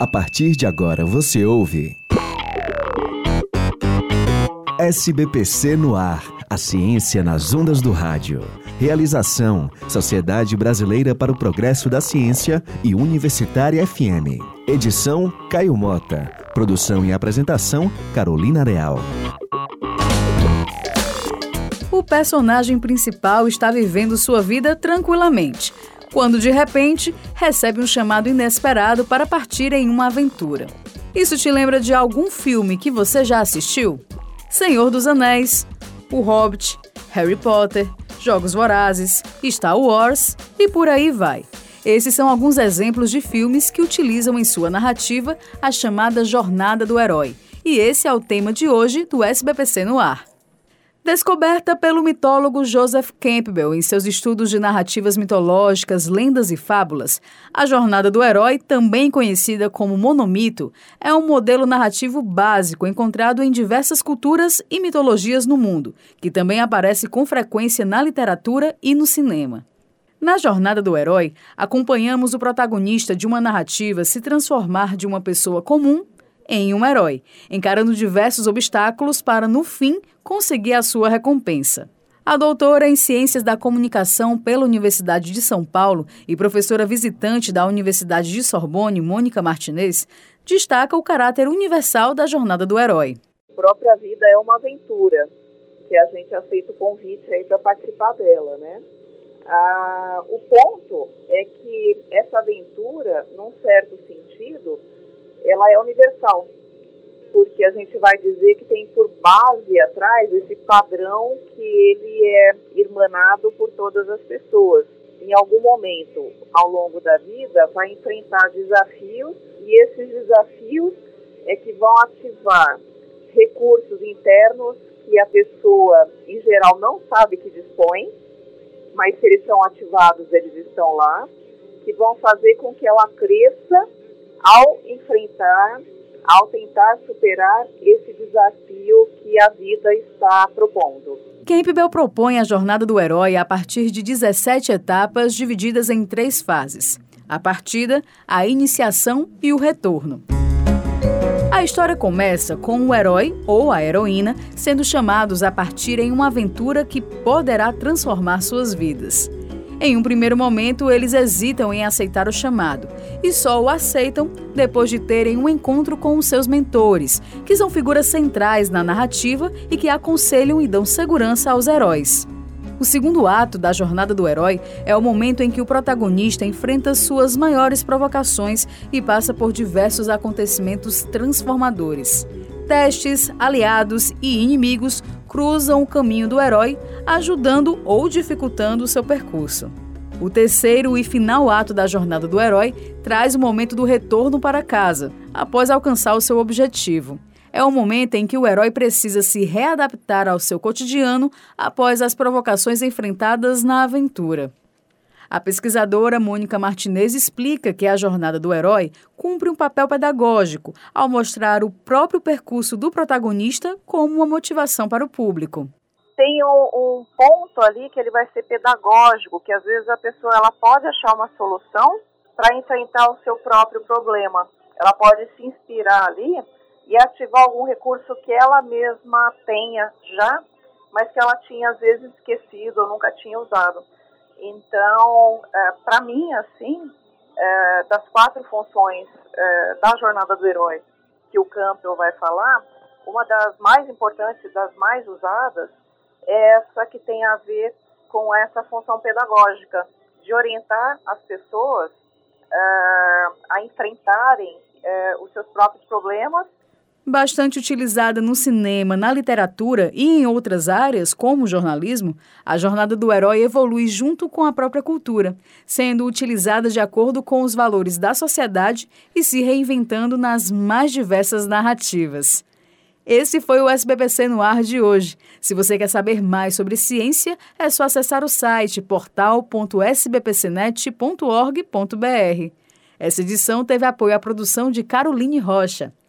A partir de agora você ouve. SBPC no ar. A ciência nas ondas do rádio. Realização: Sociedade Brasileira para o Progresso da Ciência e Universitária FM. Edição: Caio Mota. Produção e apresentação: Carolina Real. O personagem principal está vivendo sua vida tranquilamente, quando de repente recebe um chamado inesperado para partir em uma aventura. Isso te lembra de algum filme que você já assistiu? Senhor dos Anéis, O Hobbit, Harry Potter, Jogos Vorazes, Star Wars e por aí vai. Esses são alguns exemplos de filmes que utilizam em sua narrativa a chamada jornada do herói. E esse é o tema de hoje do SBPC no ar. Descoberta pelo mitólogo Joseph Campbell em seus estudos de narrativas mitológicas, lendas e fábulas, a jornada do herói, também conhecida como monomito, é um modelo narrativo básico encontrado em diversas culturas e mitologias no mundo, que também aparece com frequência na literatura e no cinema. Na jornada do herói, acompanhamos o protagonista de uma narrativa se transformar de uma pessoa comum em um herói, encarando diversos obstáculos para, no fim, conseguir a sua recompensa. A doutora em Ciências da Comunicação pela Universidade de São Paulo e professora visitante da Universidade de Sorbonne, Mônica Martinez, destaca o caráter universal da jornada do herói. A própria vida é uma aventura, que a gente aceita o convite para participar dela, né? Ah, o ponto é que essa aventura, num certo sentido, ela é universal, porque a gente vai dizer que tem por base atrás esse padrão que ele é irmanado por todas as pessoas. Em algum momento ao longo da vida vai enfrentar desafios e esses desafios é que vão ativar recursos internos que a pessoa em geral não sabe que dispõe, mas se eles são ativados, eles estão lá, que vão fazer com que ela cresça ao enfrentar, ao tentar superar esse desafio que a vida está propondo. Campbell propõe a jornada do herói a partir de 17 etapas divididas em três fases: a partida, a iniciação e o retorno. A história começa com o herói ou a heroína sendo chamados a partir em uma aventura que poderá transformar suas vidas. Em um primeiro momento, eles hesitam em aceitar o chamado e só o aceitam depois de terem um encontro com os seus mentores, que são figuras centrais na narrativa e que aconselham e dão segurança aos heróis. O segundo ato da jornada do herói é o momento em que o protagonista enfrenta suas maiores provocações e passa por diversos acontecimentos transformadores. Testes, aliados e inimigos cruzam o caminho do herói, ajudando ou dificultando o seu percurso. O terceiro e final ato da jornada do herói traz o momento do retorno para casa, após alcançar o seu objetivo. É o momento em que o herói precisa se readaptar ao seu cotidiano após as provocações enfrentadas na aventura. A pesquisadora Mônica Martinez explica que a jornada do herói cumpre um papel pedagógico ao mostrar o próprio percurso do protagonista como uma motivação para o público. Tem um, ponto ali que ele vai ser pedagógico, que às vezes a pessoa ela pode achar uma solução para enfrentar o seu próprio problema. Ela pode se inspirar ali e ativar algum recurso que ela mesma tenha já, mas que ela tinha às vezes esquecido ou nunca tinha usado. Então, é, para mim, assim, é, das quatro funções é, da jornada do herói que o Campbell vai falar, uma das mais importantes, das mais usadas, é essa que tem a ver com essa função pedagógica, de orientar as pessoas a enfrentarem os seus próprios problemas Bastante utilizada no cinema, na literatura e em outras áreas, como o jornalismo, a jornada do herói evolui junto com a própria cultura, sendo utilizada de acordo com os valores da sociedade e se reinventando nas mais diversas narrativas. Esse foi o SBPC no ar de hoje. Se você quer saber mais sobre ciência, é só acessar o site portal.sbpcnet.org.br. Essa edição teve apoio à produção de Caroline Rocha.